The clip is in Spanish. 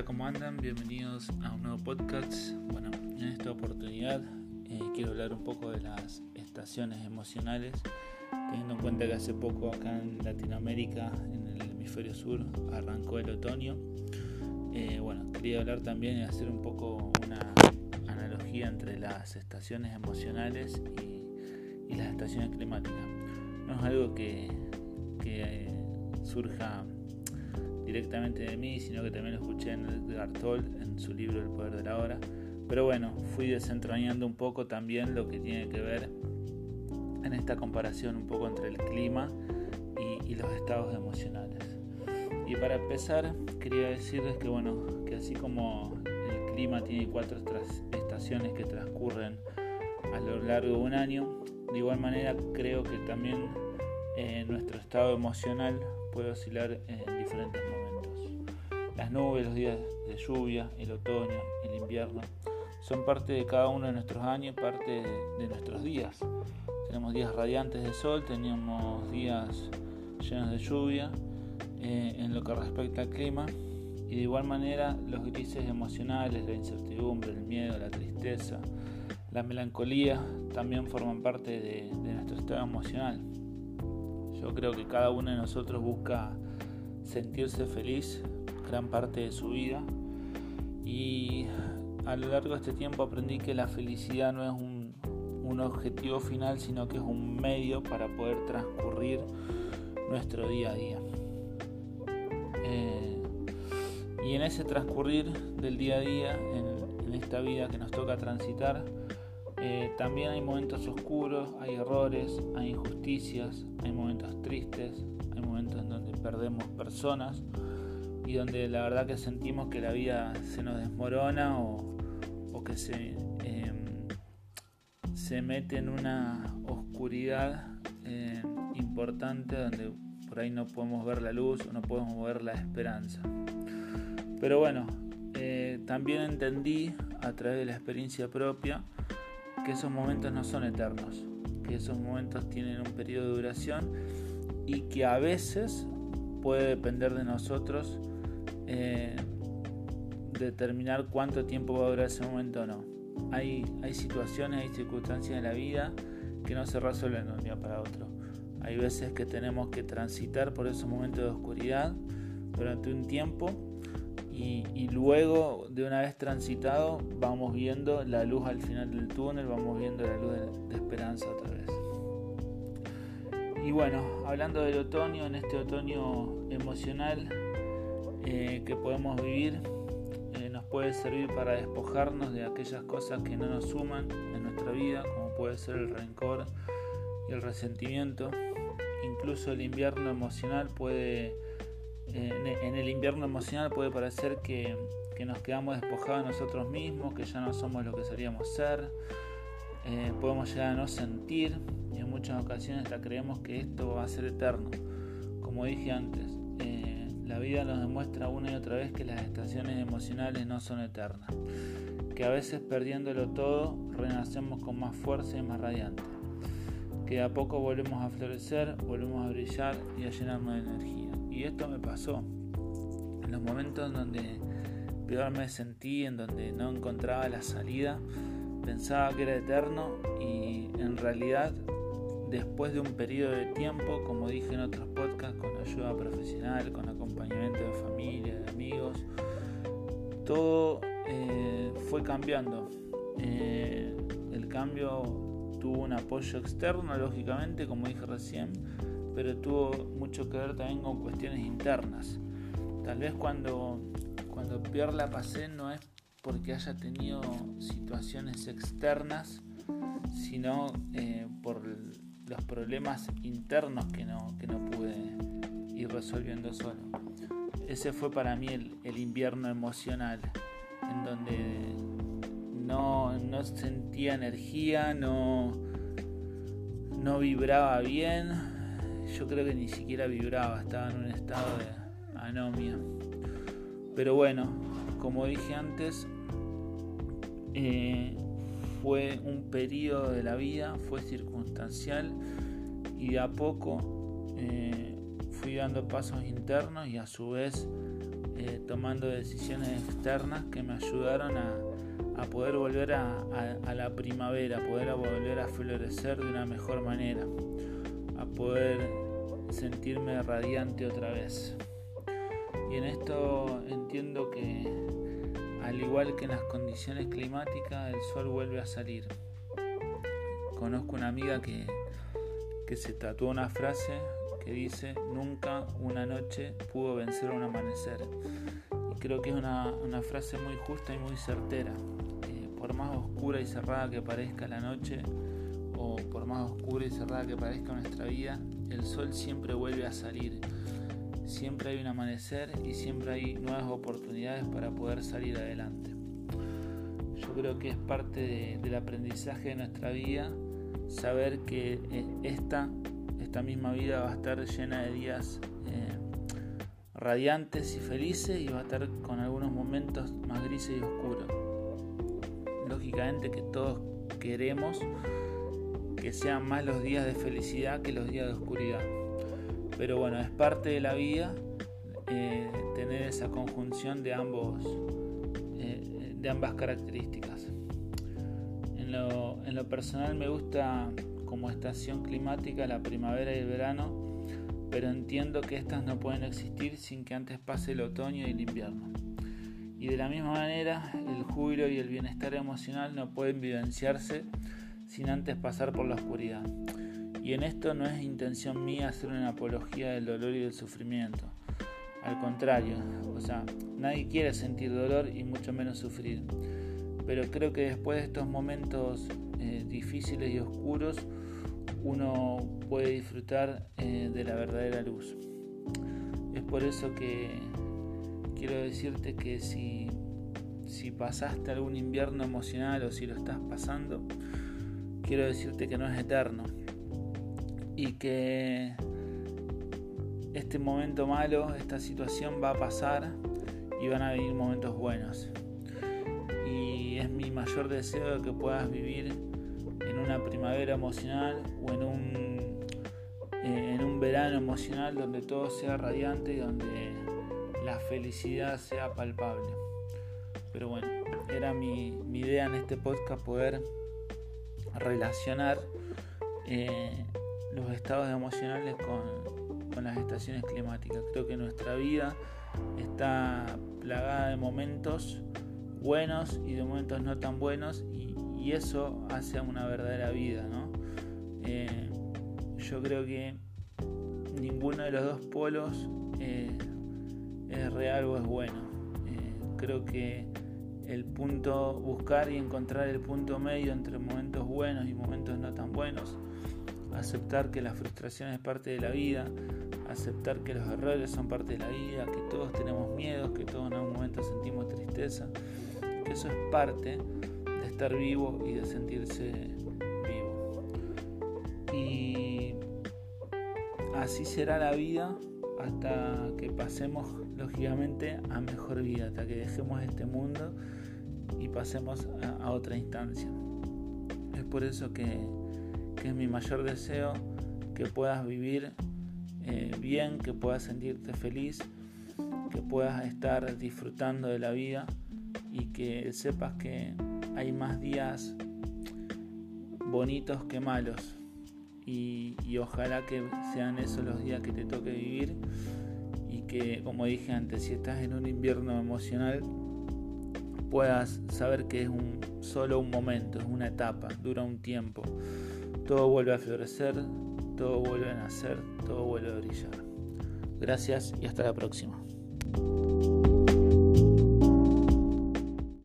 Hola, ¿cómo andan? Bienvenidos a un nuevo podcast. Bueno, en esta oportunidad eh, quiero hablar un poco de las estaciones emocionales, teniendo en cuenta que hace poco acá en Latinoamérica, en el hemisferio sur, arrancó el otoño. Eh, bueno, quería hablar también y hacer un poco una analogía entre las estaciones emocionales y, las estaciones climáticas. No es algo que, que surja directamente de mí, sino que también lo escuché en Edgar Toll en su libro El Poder de la Hora. Pero bueno, fui desentrañando un poco también lo que tiene que ver en esta comparación un poco entre el clima y, los estados emocionales. Y para empezar, quería decirles que bueno, que así como el clima tiene cuatro estaciones que transcurren a lo largo de un año, de igual manera creo que también eh, nuestro estado emocional puede oscilar en diferentes momentos. Nubes, los días de lluvia, el otoño, el invierno, son parte de cada uno de nuestros años, parte de, nuestros días. Tenemos días radiantes de sol, tenemos días llenos de lluvia eh, en lo que respecta al clima y de igual manera los grises emocionales, la incertidumbre, el miedo, la tristeza, la melancolía también forman parte de nuestro estado emocional. Yo creo que cada uno de nosotros busca sentirse feliz gran parte de su vida. Y a lo largo de este tiempo aprendí que la felicidad no es un, objetivo final sino que es un medio para poder transcurrir nuestro día a día. Eh, y en ese transcurrir del día a día en, esta vida que nos toca transitar eh, también hay momentos oscuros, hay errores, hay injusticias, hay momentos tristes, hay momentos en donde perdemos personas y donde la verdad que sentimos que la vida se nos desmorona o, que se, em, se mete en una oscuridad eh, importante donde por ahí no podemos ver la luz o no podemos ver la esperanza. Pero bueno, eh, también entendí a través de la experiencia propia que esos momentos no son eternos, que esos momentos tienen un periodo de duración y que a veces puede depender de nosotros eh, determinar cuánto tiempo va a durar ese momento o no. Hay, hay situaciones, hay circunstancias en la vida que no se resuelven de un día para otro. Hay veces que tenemos que transitar por esos momentos de oscuridad durante un tiempo y, luego de una vez transitado vamos viendo la luz al final del túnel, vamos viendo la luz de, esperanza otra vez. Y bueno, hablando del otoño, en este otoño emocional eh, que podemos vivir, eh, nos puede servir para despojarnos de aquellas cosas que no nos suman en nuestra vida, como puede ser el rencor y el resentimiento. Incluso el invierno emocional puede en el invierno emocional puede parecer que, nos quedamos despojados de nosotros mismos, que ya no somos lo que solíamos ser, eh, podemos llegar a no sentir y en muchas ocasiones hasta creemos que esto va a ser eterno. Como dije antes, eh, la vida nos demuestra una y otra vez que las estaciones emocionales no son eternas, que a veces perdiéndolo todo renacemos con más fuerza y más radiante, que a poco volvemos a florecer, volvemos a brillar y a llenarnos de energía. Y esto me pasó en los momentos en donde peor me sentí, en donde no encontraba la salida, pensaba que era eterno y en realidad después de un periodo de tiempo, como dije en otros podcasts, con ayuda profesional, con acompañamiento de familia, de amigos, todo eh, fue cambiando. Eh, el cambio tuvo un apoyo externo, lógicamente, como dije recién, pero tuvo mucho que ver también con cuestiones internas. Tal vez cuando, cuando peor la pasé no es porque haya tenido situaciones externas, sino eh, por los problemas internos que no, que no pude ir resolviendo solo. Ese fue para mí el, el invierno emocional, en donde no, no sentía energía, no, no vibraba bien, yo creo que ni siquiera vibraba, estaba en un estado de anomia. Pero bueno, como dije antes, eh, fue un periodo de la vida, fue circunstancial y de a poco eh, fui dando pasos internos y a su vez eh, tomando decisiones externas que me ayudaron a, poder volver a, la primavera, a poder volver a florecer de una mejor manera, a poder sentirme radiante otra vez. Y en esto entiendo que al igual que en las condiciones climáticas, el sol vuelve a salir. Conozco una amiga que, que se tatuó una frase que dice, nunca una noche pudo vencer un amanecer. Y creo que es una, frase muy justa y muy certera. Eh, por más oscura y cerrada que parezca la noche, o por más oscura y cerrada que parezca nuestra vida, el sol siempre vuelve a salir. Siempre hay un amanecer y siempre hay nuevas oportunidades para poder salir adelante. Yo creo que es parte del aprendizaje de nuestra vida saber que eh, esta esta misma vida va a estar llena de días eh, radiantes y felices y va a estar con algunos momentos más grises y oscuros. Lógicamente que todos queremos que sean más los días de felicidad que los días de oscuridad. Pero bueno, es parte de la vida eh, tener esa conjunción de ambos eh, de ambas características. En lo, en lo personal me gusta como estación climática la primavera y el verano, pero entiendo que estas no pueden existir sin que antes pase el otoño y el invierno. Y de la misma manera, el júbilo y el bienestar emocional no pueden vivenciarse sin antes pasar por la oscuridad. Y en esto no es intención mía hacer una apología del dolor y del sufrimiento. Al contrario, o sea, nadie quiere sentir dolor y mucho menos sufrir. Pero creo que después de estos momentos eh, difíciles y oscuros, uno puede disfrutar eh, de la verdadera luz. Es por eso que quiero decirte que si, si pasaste algún invierno emocional o si lo estás pasando, quiero decirte que no es eterno y que este momento malo, esta situación va a pasar y van a venir momentos buenos. Y es mi mayor deseo que puedas vivir en una primavera emocional o en un, eh, en un verano emocional donde todo sea radiante y donde la felicidad sea palpable. Pero bueno, era mi, idea en este podcast poder relacionar eh, los estados emocionales con, con las estaciones climáticas. Creo que nuestra vida está plagada de momentos buenos y de momentos no tan buenos y eso hace una verdadera vida, ¿no? Eh, yo creo que ninguno de los dos polos eh, es real o es bueno. Eh, creo que el punto, buscar y encontrar el punto medio entre momentos buenos y momentos no tan buenos, aceptar que la frustración es parte de la vida, aceptar que los errores son parte de la vida, que todos tenemos miedos, que todos en algún momento sentimos tristeza, que eso es parte estar vivo y de sentirse vivo. Y así será la vida hasta que pasemos lógicamente a mejor vida, hasta que dejemos este mundo y pasemos a, otra instancia. Es por eso que, es mi mayor deseo que puedas vivir eh, bien, que puedas sentirte feliz, que puedas estar disfrutando de la vida y que sepas que hay más días bonitos que malos. Y, ojalá que sean esos los días que te toque vivir y que, como dije antes, si estás en un invierno emocional, puedas saber que es un, solo un momento, es una etapa, dura un tiempo. Todo vuelve a florecer, todo vuelve a nacer, todo vuelve a brillar. Gracias y hasta la próxima.